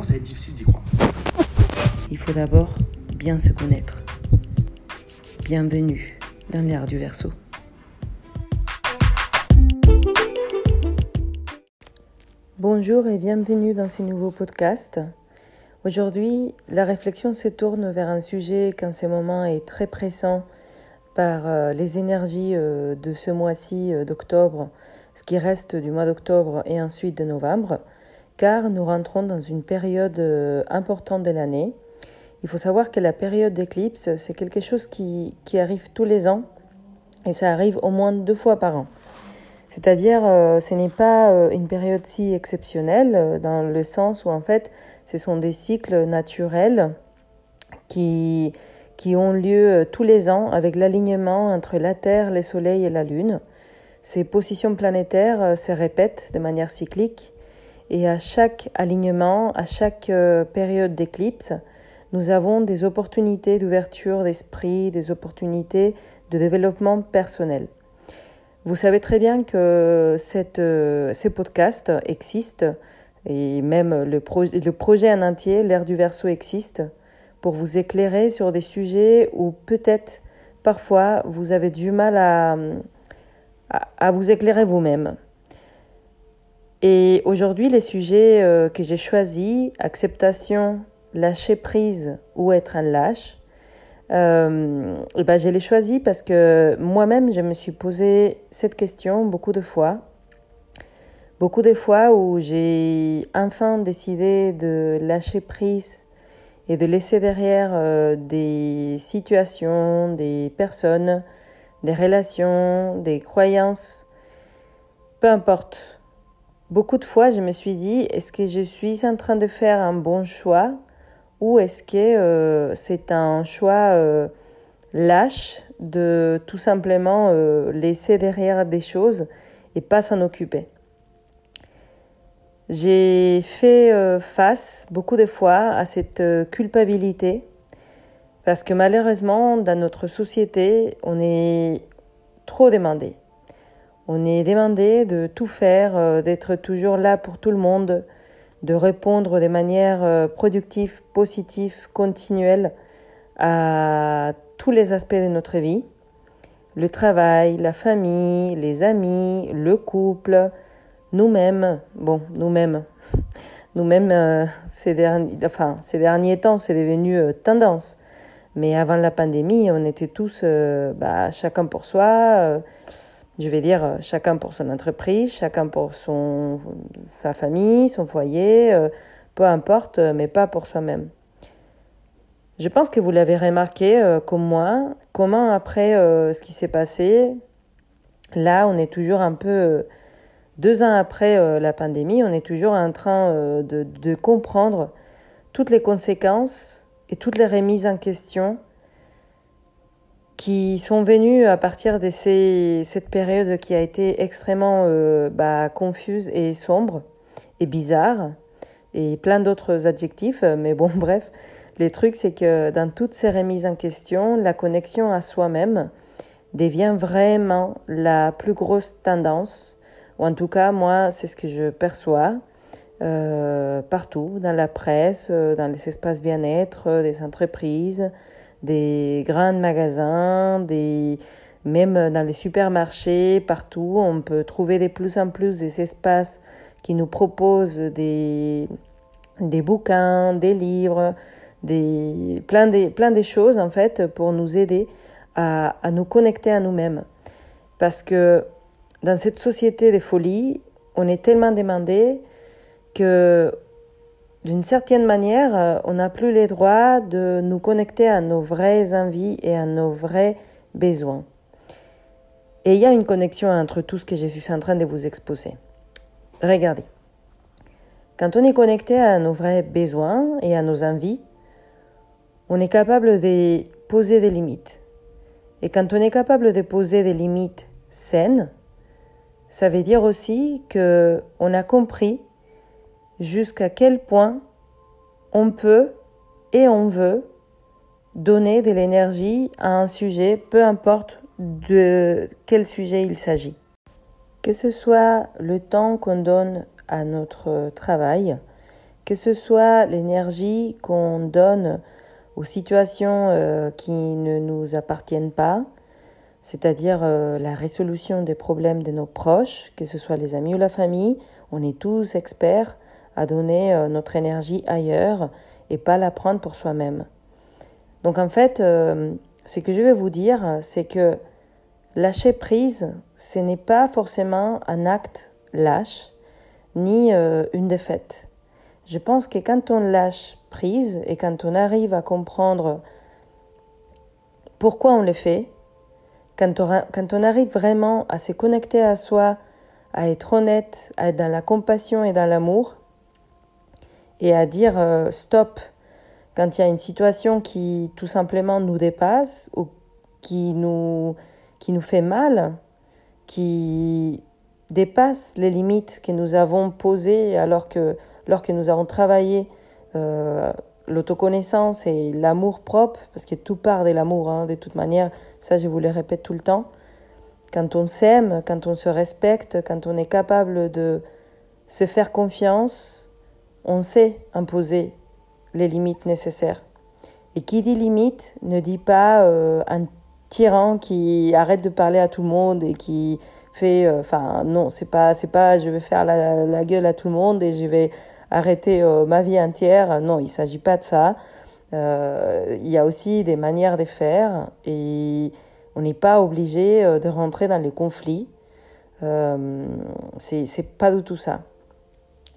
commence à être difficile d'y croire. Il faut d'abord bien se connaître. Bienvenue dans l'ère du verso. Bonjour et bienvenue dans ce nouveau podcast. Aujourd'hui, la réflexion se tourne vers un sujet qui en ce moment est très pressant par euh, les énergies euh, de ce mois-ci euh, d'octobre, ce qui reste du mois d'octobre et ensuite de novembre, car nous rentrons dans une période importante de l'année. Il faut savoir que la période d'éclipse, c'est quelque chose qui, qui arrive tous les ans et ça arrive au moins deux fois par an. C'est-à-dire, euh, ce n'est pas euh, une période si exceptionnelle euh, dans le sens où en fait, ce sont des cycles naturels qui, qui ont lieu tous les ans avec l'alignement entre la Terre, le Soleil et la Lune. Ces positions planétaires se répètent de manière cyclique et à chaque alignement, à chaque période d'éclipse, nous avons des opportunités d'ouverture d'esprit, des opportunités de développement personnel. Vous savez très bien que cette, euh, ces podcasts existent et même le, projet en entier, l'ère du verso existe pour vous éclairer sur des sujets où peut-être parfois vous avez du mal à, vous éclairer vous-même. Et aujourd'hui, les sujets euh, que j'ai choisis, acceptation, lâcher prise ou être un lâche, euh, ben, je l'ai choisi parce que moi-même, je me suis posé cette question beaucoup de fois. Beaucoup de fois où j'ai enfin décidé de lâcher prise et de laisser derrière euh, des situations, des personnes, des relations, des croyances, peu importe. Beaucoup de fois, je me suis dit, est-ce que je suis en train de faire un bon choix ou est-ce que euh, c'est un choix euh, lâche de tout simplement euh, laisser derrière des choses et pas s'en occuper? J'ai fait face beaucoup de fois à cette culpabilité parce que malheureusement dans notre société on est trop demandé. On est demandé de tout faire, d'être toujours là pour tout le monde, de répondre de manière euh, productive, positive, continuelle à tous les aspects de notre vie. Le travail, la famille, les amis, le couple, nous-mêmes. Bon, nous-mêmes. Nous-mêmes, euh, ces, enfin, ces derniers temps, c'est devenu euh, tendance. Mais avant la pandémie, on était tous bah, chacun pour soi je vais dire euh, chacun pour son entreprise, chacun pour son, sa famille, son foyer, euh, peu importe, euh, mais pas pour soi-même. Je pense que vous l'avez remarqué comme moi, comment après ce qui s'est passé, là on est toujours un peu, deux ans après la pandémie, on est toujours en train de, de comprendre toutes les conséquences et toutes les remises en question qui sont venus à partir de ces, cette période qui a été extrêmement euh, bah, confuse et sombre et bizarre et plein d'autres adjectifs. Mais bon, bref, les trucs, c'est que dans toutes ces remises en question, la connexion à soi-même devient vraiment la plus grosse tendance, ou en tout cas, moi, c'est ce que je perçois. Euh, partout, dans la presse, euh, dans les espaces bien-être des entreprises, des grands magasins, des même dans les supermarchés, partout, on peut trouver de plus en plus des espaces qui nous proposent des, des bouquins, des livres, des, plein, de, plein choses en fait pour nous aider à, à nous connecter à nous-mêmes. Parce que dans cette société de folie, on est tellement demandé que d'une certaine manière, euh, on n'a plus les droits de nous connecter à nos vraies envies et à nos vrais besoins. Et il y a une connexion entre tout ce que je suis en train de vous exposer. Regardez. Quand on est connecté à nos vrais besoins et à nos envies, on est capable de poser des limites. Et quand on est capable de poser des limites saines, ça veut dire aussi que on a compris jusqu'à quel point on peut et on veut donner de l'énergie à un sujet, peu importe de quel sujet il s'agit. Que ce soit le temps qu'on donne à notre travail, que ce soit l'énergie qu'on donne aux situations euh, qui ne nous appartiennent pas, c'est-à-dire euh, la résolution des problèmes de nos proches, que ce soit les amis ou la famille, on est tous experts à donner euh, notre énergie ailleurs et pas la prendre pour soi-même. Donc en fait, ce que je vais vous dire, c'est que lâcher prise, ce n'est pas forcément un acte lâche, ni une défaite. Je pense que quand on lâche prise et quand on arrive à comprendre pourquoi on le fait, quand on, quand on arrive vraiment à se connecter à soi, à être honnête, à être dans la compassion et dans l'amour, et à dire euh, stop quand il y a une situation qui tout simplement nous dépasse ou qui nous, qui nous fait mal, qui dépasse les limites que nous avons posées alors que lorsque nous avons travaillé euh, l'autoconnaissance et l'amour propre, parce que tout part de l'amour, hein, de toute manière, ça je vous le répète tout le temps. Quand on s'aime, quand on se respecte, quand on est capable de se faire confiance, on sait imposer les limites nécessaires. Et qui dit limite ne dit pas euh, un tyran qui arrête de parler à tout le monde et qui fait, euh, enfin non, c'est pas, c'est pas, je vais faire la, gueule à tout le monde et je vais arrêter euh, ma vie entière. Non, il s'agit pas de ça. Il y a aussi des manières de faire et on n'est pas obligé de rentrer dans les conflits. C'est pas du tout ça.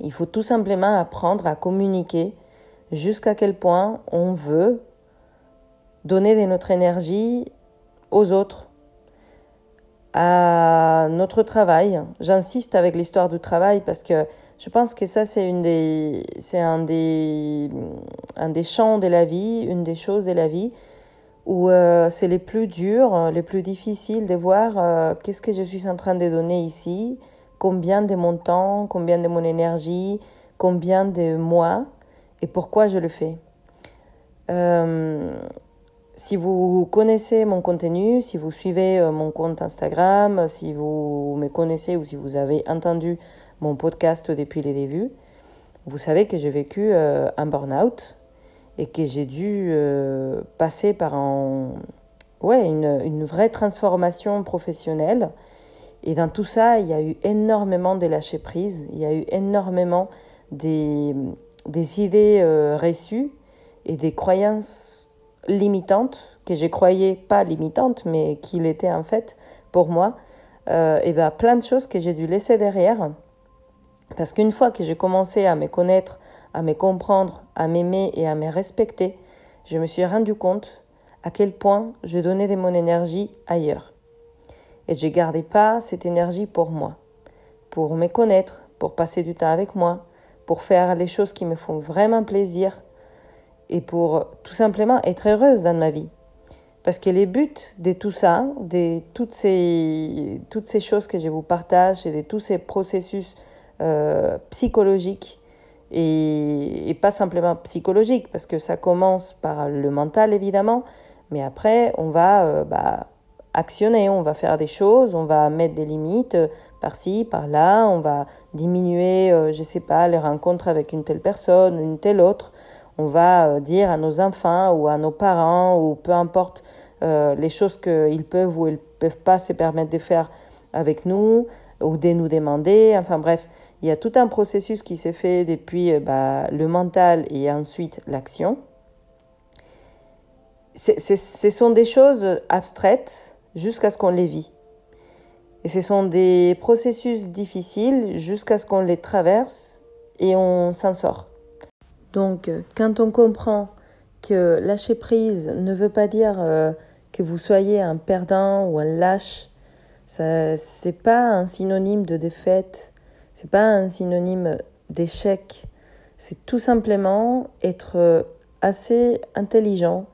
Il faut tout simplement apprendre à communiquer jusqu'à quel point on veut donner de notre énergie aux autres, à notre travail. J'insiste avec l'histoire du travail parce que je pense que ça, c'est un des, un des champs de la vie, une des choses de la vie où euh, c'est les plus durs, les plus difficiles de voir euh, qu'est-ce que je suis en train de donner ici, combien de mon temps, combien de mon énergie, combien de moi et pourquoi je le fais. Euh, si vous connaissez mon contenu, si vous suivez mon compte Instagram, si vous me connaissez ou si vous avez entendu mon podcast depuis les débuts, vous savez que j'ai vécu euh, un burn-out et que j'ai dû euh, passer par un, ouais, une, une, vraie transformation professionnelle. Et dans tout ça, il y a eu énormément de lâcher prise, il y a eu énormément des, idées euh, reçues et des croyances limitantes que je croyais pas limitantes, mais qu'il était en fait pour moi. et ben plein de choses que j'ai dû laisser derrière parce qu'une fois que j'ai commencé à me connaître, à me comprendre, à m'aimer et à me respecter, je me suis rendu compte à quel point je donnais de mon énergie ailleurs. Et je gardais pas cette énergie pour moi, pour me connaître, pour passer du temps avec moi, pour faire les choses qui me font vraiment plaisir et pour tout simplement être heureuse dans ma vie. Parce que les buts de tout ça, de toutes ces, toutes ces choses que je vous partage et de tous ces processus euh, psychologique et, pas simplement psychologique, parce que ça commence par le mental évidemment, mais après on va euh, bah, actionner, on va faire des choses, on va mettre des limites euh, par-ci, par-là, on va diminuer, je sais pas, les rencontres avec une telle personne, une telle autre. On va dire à nos enfants ou à nos parents ou peu importe les choses qu'ils peuvent ou ils peuvent pas se permettre de faire avec nous ou de nous demander. Enfin bref, il y a tout un processus qui s'est fait depuis euh, bah, le mental et ensuite l'action. Ce sont des choses abstraites jusqu'à ce qu'on les vit. Et ce sont des processus difficiles jusqu'à ce qu'on les traverse et on s'en sort. Donc, quand on comprend que lâcher prise ne veut pas dire euh, que vous soyez un perdant ou un lâche, ce n'est pas un synonyme de défaite c'est pas un synonyme d'échec. C'est tout simplement être assez intelligent,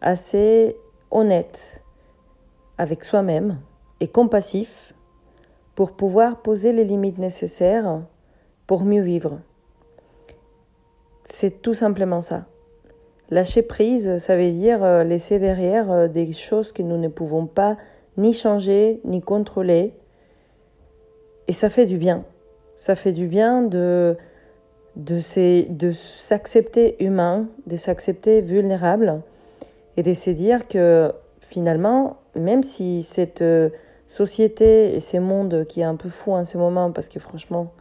assez honnête avec soi-même et compassif pour pouvoir poser les limites nécessaires pour mieux vivre. C'est tout simplement ça. Lâcher prise, ça veut dire euh, laisser derrière euh, des choses que nous ne pouvons pas ni changer ni contrôler. Et ça fait du bien. Ça fait du bien de de s'accepter humain, de s'accepter vulnérable et de se dire que finalement, même si cette euh, société et ce monde qui est un peu fou en ce moment, parce que franchement,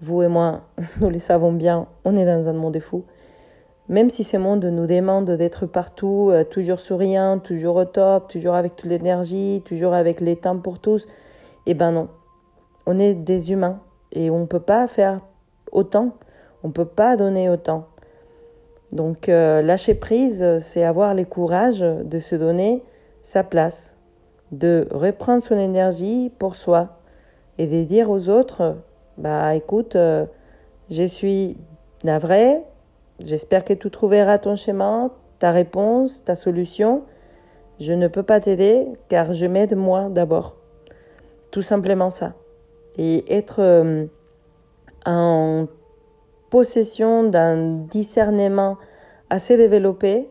vous et moi, nous le savons bien, on est dans un monde fou. Même si ce monde nous demande d'être partout, euh, toujours souriant, toujours au top, toujours avec toute l'énergie, toujours avec les temps pour tous, eh ben non. On est des humains et on ne peut pas faire autant, on ne peut pas donner autant. Donc euh, lâcher prise, c'est avoir le courage de se donner sa place, de reprendre son énergie pour soi et de dire aux autres, bah écoute, euh, je suis navré, j'espère que tu trouveras ton chemin, ta réponse, ta solution. Je ne peux pas t'aider car je m'aide moi d'abord. Tout simplement ça. Et être euh, en possession d'un discernement assez développé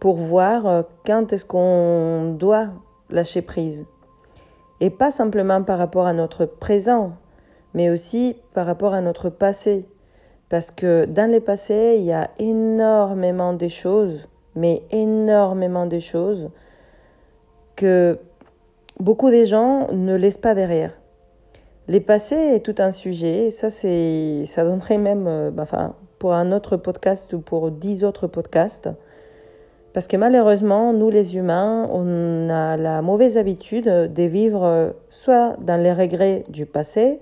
pour voir euh, quand est-ce qu'on doit lâcher prise. Et pas simplement par rapport à notre présent, mais aussi par rapport à notre passé. Parce que dans le passé, il y a énormément de choses, mais énormément de choses que beaucoup de gens ne laissent pas derrière. Les passés est tout un sujet, ça c'est, ça donnerait même, euh, bah, enfin, pour un autre podcast ou pour dix autres podcasts. Parce que malheureusement, nous les humains, on a la mauvaise habitude de vivre soit dans les regrets du passé,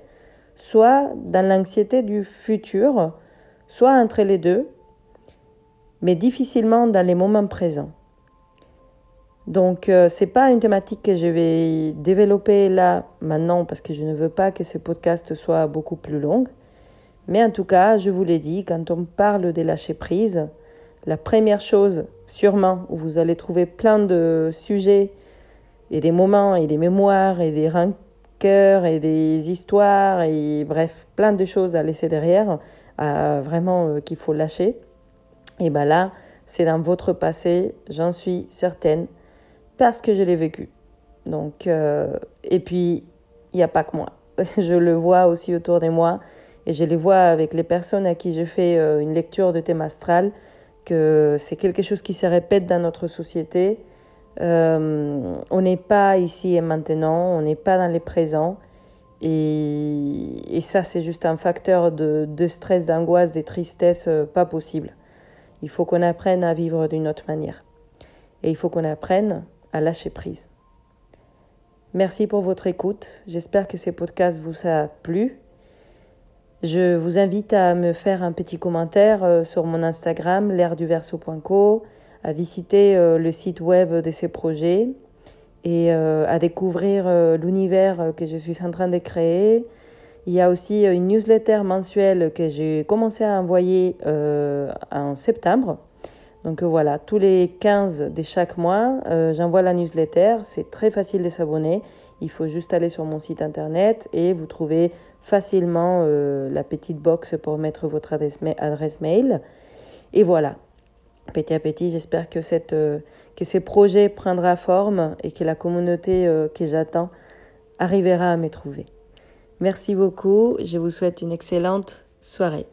soit dans l'anxiété du futur, soit entre les deux, mais difficilement dans les moments présents. Donc, euh, ce n'est pas une thématique que je vais développer là, maintenant, parce que je ne veux pas que ce podcast soit beaucoup plus long. Mais en tout cas, je vous l'ai dit, quand on parle de lâcher prise, la première chose, sûrement, où vous allez trouver plein de sujets et des moments et des mémoires et des rancœurs et des histoires et bref, plein de choses à laisser derrière, vraiment euh, qu'il faut lâcher. Et bien là, c'est dans votre passé, j'en suis certaine parce que je l'ai vécu. Donc, euh, et puis, il n'y a pas que moi. Je le vois aussi autour de moi et je les vois avec les personnes à qui je fais euh, une lecture de thème astral, que c'est quelque chose qui se répète dans notre société. Euh, on n'est pas ici et maintenant, on n'est pas dans les présents. Et, ça, c'est juste un facteur de, de stress, d'angoisse, de tristesse pas possible. Il faut qu'on apprenne à vivre d'une autre manière. Et il faut qu'on apprenne à lâcher prise. Merci pour votre écoute. J'espère que ce podcast vous a plu. Je vous invite à me faire un petit commentaire euh, sur mon Instagram, l'airduverso.co, à visiter euh, le site web de ces projets et euh, à découvrir l'univers que je suis en train de créer. Il y a aussi une newsletter mensuelle que j'ai commencé à envoyer en septembre donc euh, voilà, tous les 15 de chaque mois, euh, j'envoie la newsletter. C'est très facile de s'abonner. Il faut juste aller sur mon site internet et vous trouvez facilement euh, la petite box pour mettre votre adresse, mail. Et voilà, petit à petit, j'espère que ces projets prendra forme et que la communauté que j'attends arrivera à me trouver. Merci beaucoup. Je vous souhaite une excellente soirée.